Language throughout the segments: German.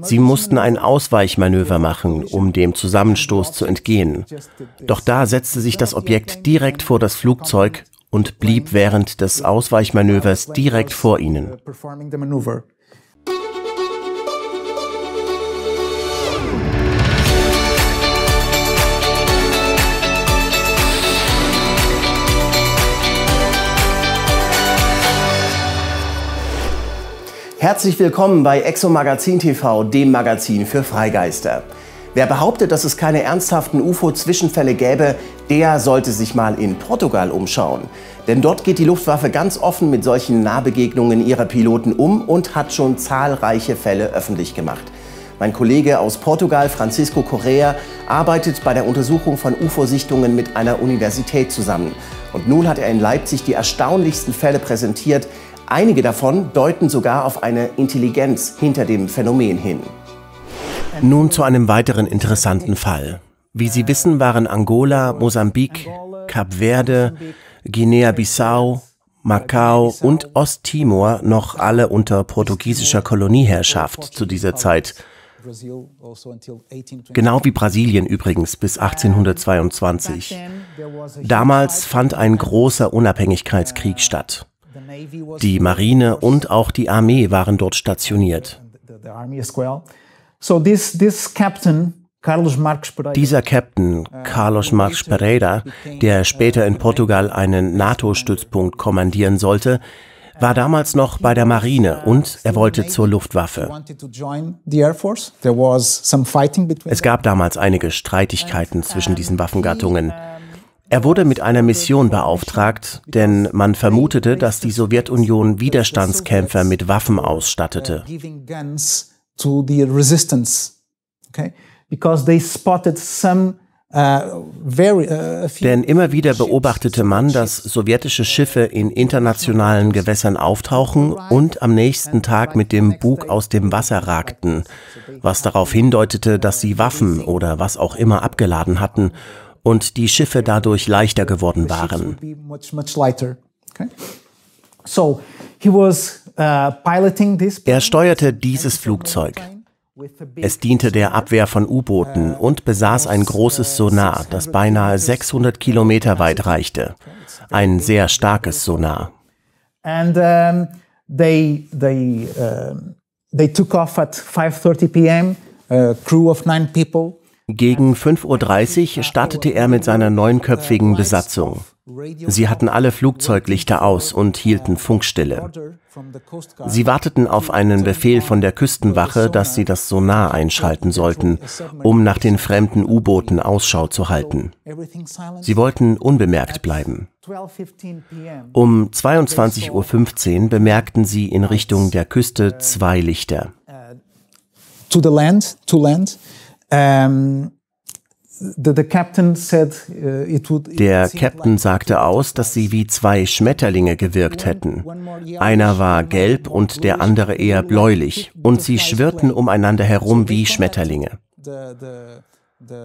Sie mussten ein Ausweichmanöver machen, um dem Zusammenstoß zu entgehen. Doch da setzte sich das Objekt direkt vor das Flugzeug und blieb während des Ausweichmanövers direkt vor ihnen. Herzlich willkommen bei Exo Magazin TV, dem Magazin für Freigeister. Wer behauptet, dass es keine ernsthaften UFO-Zwischenfälle gäbe, der sollte sich mal in Portugal umschauen. Denn dort geht die Luftwaffe ganz offen mit solchen Nahbegegnungen ihrer Piloten um und hat schon zahlreiche Fälle öffentlich gemacht. Mein Kollege aus Portugal, Francisco Correa, arbeitet bei der Untersuchung von UFO-Sichtungen mit einer Universität zusammen. Und nun hat er in Leipzig die erstaunlichsten Fälle präsentiert, Einige davon deuten sogar auf eine Intelligenz hinter dem Phänomen hin. Nun zu einem weiteren interessanten Fall. Wie Sie wissen, waren Angola, Mosambik, Kap Verde, Guinea-Bissau, Macau und Osttimor noch alle unter portugiesischer Kolonieherrschaft zu dieser Zeit. Genau wie Brasilien übrigens bis 1822. Damals fand ein großer Unabhängigkeitskrieg statt. Die Marine und auch die Armee waren dort stationiert. Dieser Captain Carlos Marques Pereira, der später in Portugal einen NATO-Stützpunkt kommandieren sollte, war damals noch bei der Marine und er wollte zur Luftwaffe. Es gab damals einige Streitigkeiten zwischen diesen Waffengattungen. Er wurde mit einer Mission beauftragt, denn man vermutete, dass die Sowjetunion Widerstandskämpfer mit Waffen ausstattete. Uh, uh, denn immer wieder beobachtete man, dass sowjetische Schiffe in internationalen Gewässern auftauchen und am nächsten Tag mit dem Bug aus dem Wasser ragten, was darauf hindeutete, dass sie Waffen oder was auch immer abgeladen hatten und die Schiffe dadurch leichter geworden waren. Uh, er steuerte dieses Flugzeug. Es diente der Abwehr von U-Booten und besaß ein großes Sonar, das beinahe 600 Kilometer weit reichte. Ein sehr starkes Sonar. And um, they, they, uh, they took off at 5.30 p.m., a crew of nine people. Gegen 5.30 Uhr startete er mit seiner neunköpfigen Besatzung. Sie hatten alle Flugzeuglichter aus und hielten Funkstille. Sie warteten auf einen Befehl von der Küstenwache, dass sie das Sonar einschalten sollten, um nach den fremden U-Booten Ausschau zu halten. Sie wollten unbemerkt bleiben. Um 22.15 Uhr bemerkten sie in Richtung der Küste zwei Lichter. To the land, to land. Um, der Captain sagte aus, dass sie wie zwei Schmetterlinge gewirkt hätten. Einer war gelb und der andere eher bläulich, und sie schwirrten umeinander herum wie Schmetterlinge.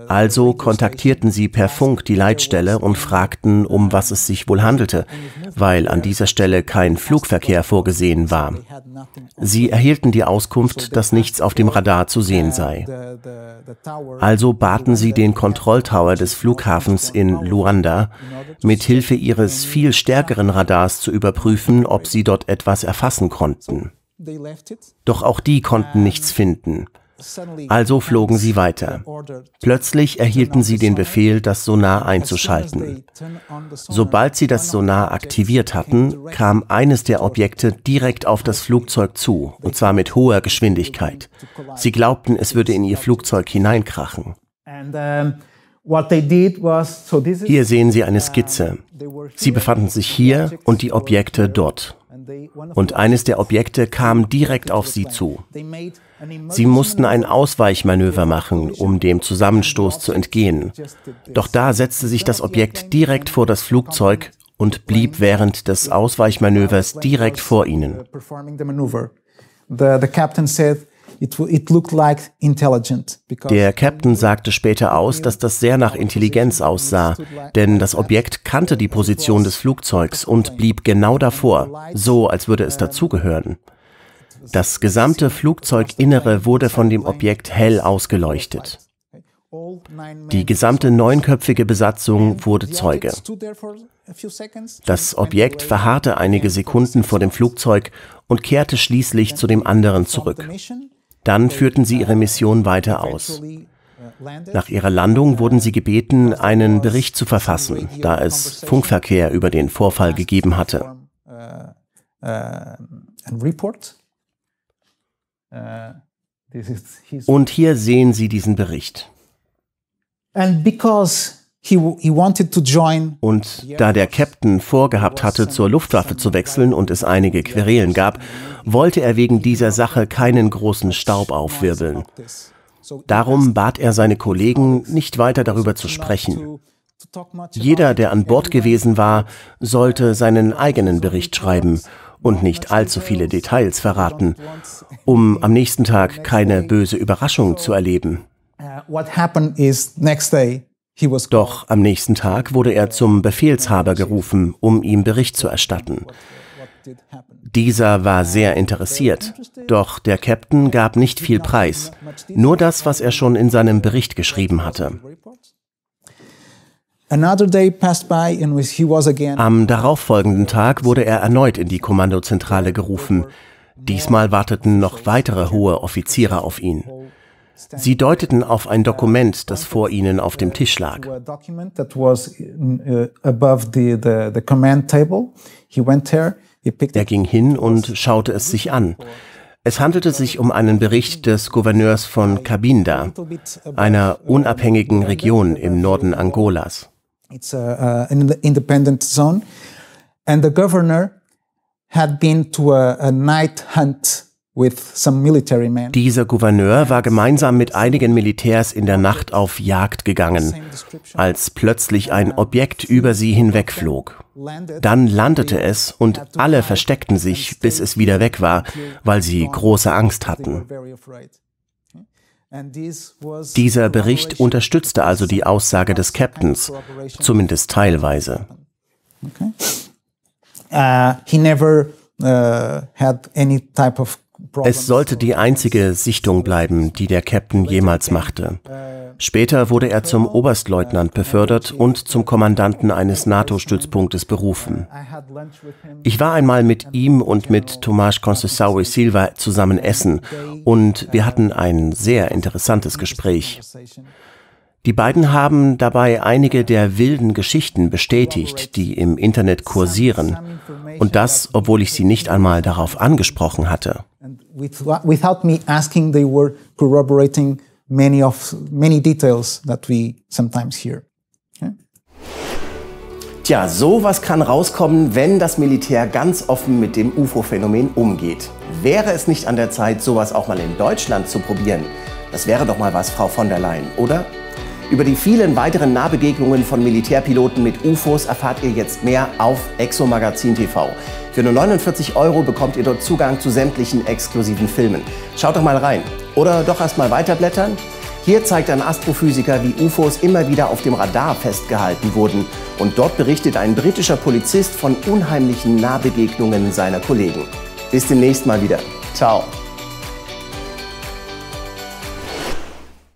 Also kontaktierten sie per Funk die Leitstelle und fragten, um was es sich wohl handelte, weil an dieser Stelle kein Flugverkehr vorgesehen war. Sie erhielten die Auskunft, dass nichts auf dem Radar zu sehen sei. Also baten sie den Kontrolltower des Flughafens in Luanda, mit Hilfe ihres viel stärkeren Radars zu überprüfen, ob sie dort etwas erfassen konnten. Doch auch die konnten nichts finden. Also flogen sie weiter. Plötzlich erhielten sie den Befehl, das Sonar einzuschalten. Sobald sie das Sonar aktiviert hatten, kam eines der Objekte direkt auf das Flugzeug zu, und zwar mit hoher Geschwindigkeit. Sie glaubten, es würde in ihr Flugzeug hineinkrachen. Hier sehen Sie eine Skizze. Sie befanden sich hier und die Objekte dort. Und eines der Objekte kam direkt auf sie zu. Sie mussten ein Ausweichmanöver machen, um dem Zusammenstoß zu entgehen. Doch da setzte sich das Objekt direkt vor das Flugzeug und blieb während des Ausweichmanövers direkt vor ihnen. Der Captain sagte später aus, dass das sehr nach Intelligenz aussah, denn das Objekt kannte die Position des Flugzeugs und blieb genau davor, so als würde es dazugehören. Das gesamte Flugzeuginnere wurde von dem Objekt hell ausgeleuchtet. Die gesamte neunköpfige Besatzung wurde Zeuge. Das Objekt verharrte einige Sekunden vor dem Flugzeug und kehrte schließlich zu dem anderen zurück. Dann führten sie ihre Mission weiter aus. Nach ihrer Landung wurden sie gebeten, einen Bericht zu verfassen, da es Funkverkehr über den Vorfall gegeben hatte. Und hier sehen Sie diesen Bericht. Und da der Captain vorgehabt hatte, zur Luftwaffe zu wechseln und es einige Querelen gab, wollte er wegen dieser Sache keinen großen Staub aufwirbeln. Darum bat er seine Kollegen, nicht weiter darüber zu sprechen. Jeder, der an Bord gewesen war, sollte seinen eigenen Bericht schreiben und nicht allzu viele Details verraten, um am nächsten Tag keine böse Überraschung zu erleben. Doch am nächsten Tag wurde er zum Befehlshaber gerufen, um ihm Bericht zu erstatten. Dieser war sehr interessiert, doch der Captain gab nicht viel Preis, nur das, was er schon in seinem Bericht geschrieben hatte. Am darauffolgenden Tag wurde er erneut in die Kommandozentrale gerufen. Diesmal warteten noch weitere hohe Offiziere auf ihn. Sie deuteten auf ein Dokument, das vor ihnen auf dem Tisch lag. Er ging hin und schaute es sich an. Es handelte sich um einen Bericht des Gouverneurs von Cabinda, einer unabhängigen Region im Norden Angolas. It's a, an independent zone. And the governor had been to a, a night hunt dieser Gouverneur war gemeinsam mit einigen Militärs in der Nacht auf Jagd gegangen, als plötzlich ein Objekt über sie hinwegflog. Dann landete es und alle versteckten sich, bis es wieder weg war, weil sie große Angst hatten. Dieser Bericht unterstützte also die Aussage des Captains, zumindest teilweise. Okay. Uh, he never uh, had any type of es sollte die einzige Sichtung bleiben, die der Captain jemals machte. Später wurde er zum Oberstleutnant befördert und zum Kommandanten eines NATO-Stützpunktes berufen. Ich war einmal mit ihm und mit Tomás Conceição Silva zusammen essen und wir hatten ein sehr interessantes Gespräch. Die beiden haben dabei einige der wilden Geschichten bestätigt, die im Internet kursieren. Und das, obwohl ich sie nicht einmal darauf angesprochen hatte. Without me asking, they were corroborating many of many details that we sometimes hear. Tja, sowas kann rauskommen, wenn das Militär ganz offen mit dem UFO-Phänomen umgeht. Wäre es nicht an der Zeit, sowas auch mal in Deutschland zu probieren? Das wäre doch mal was, Frau von der Leyen, oder? Über die vielen weiteren Nahbegegnungen von Militärpiloten mit UFOs erfahrt ihr jetzt mehr auf Exomagazin TV. Für nur 49 Euro bekommt ihr dort Zugang zu sämtlichen exklusiven Filmen. Schaut doch mal rein. Oder doch erst mal weiterblättern? Hier zeigt ein Astrophysiker, wie UFOs immer wieder auf dem Radar festgehalten wurden. Und dort berichtet ein britischer Polizist von unheimlichen Nahbegegnungen seiner Kollegen. Bis demnächst mal wieder. Ciao.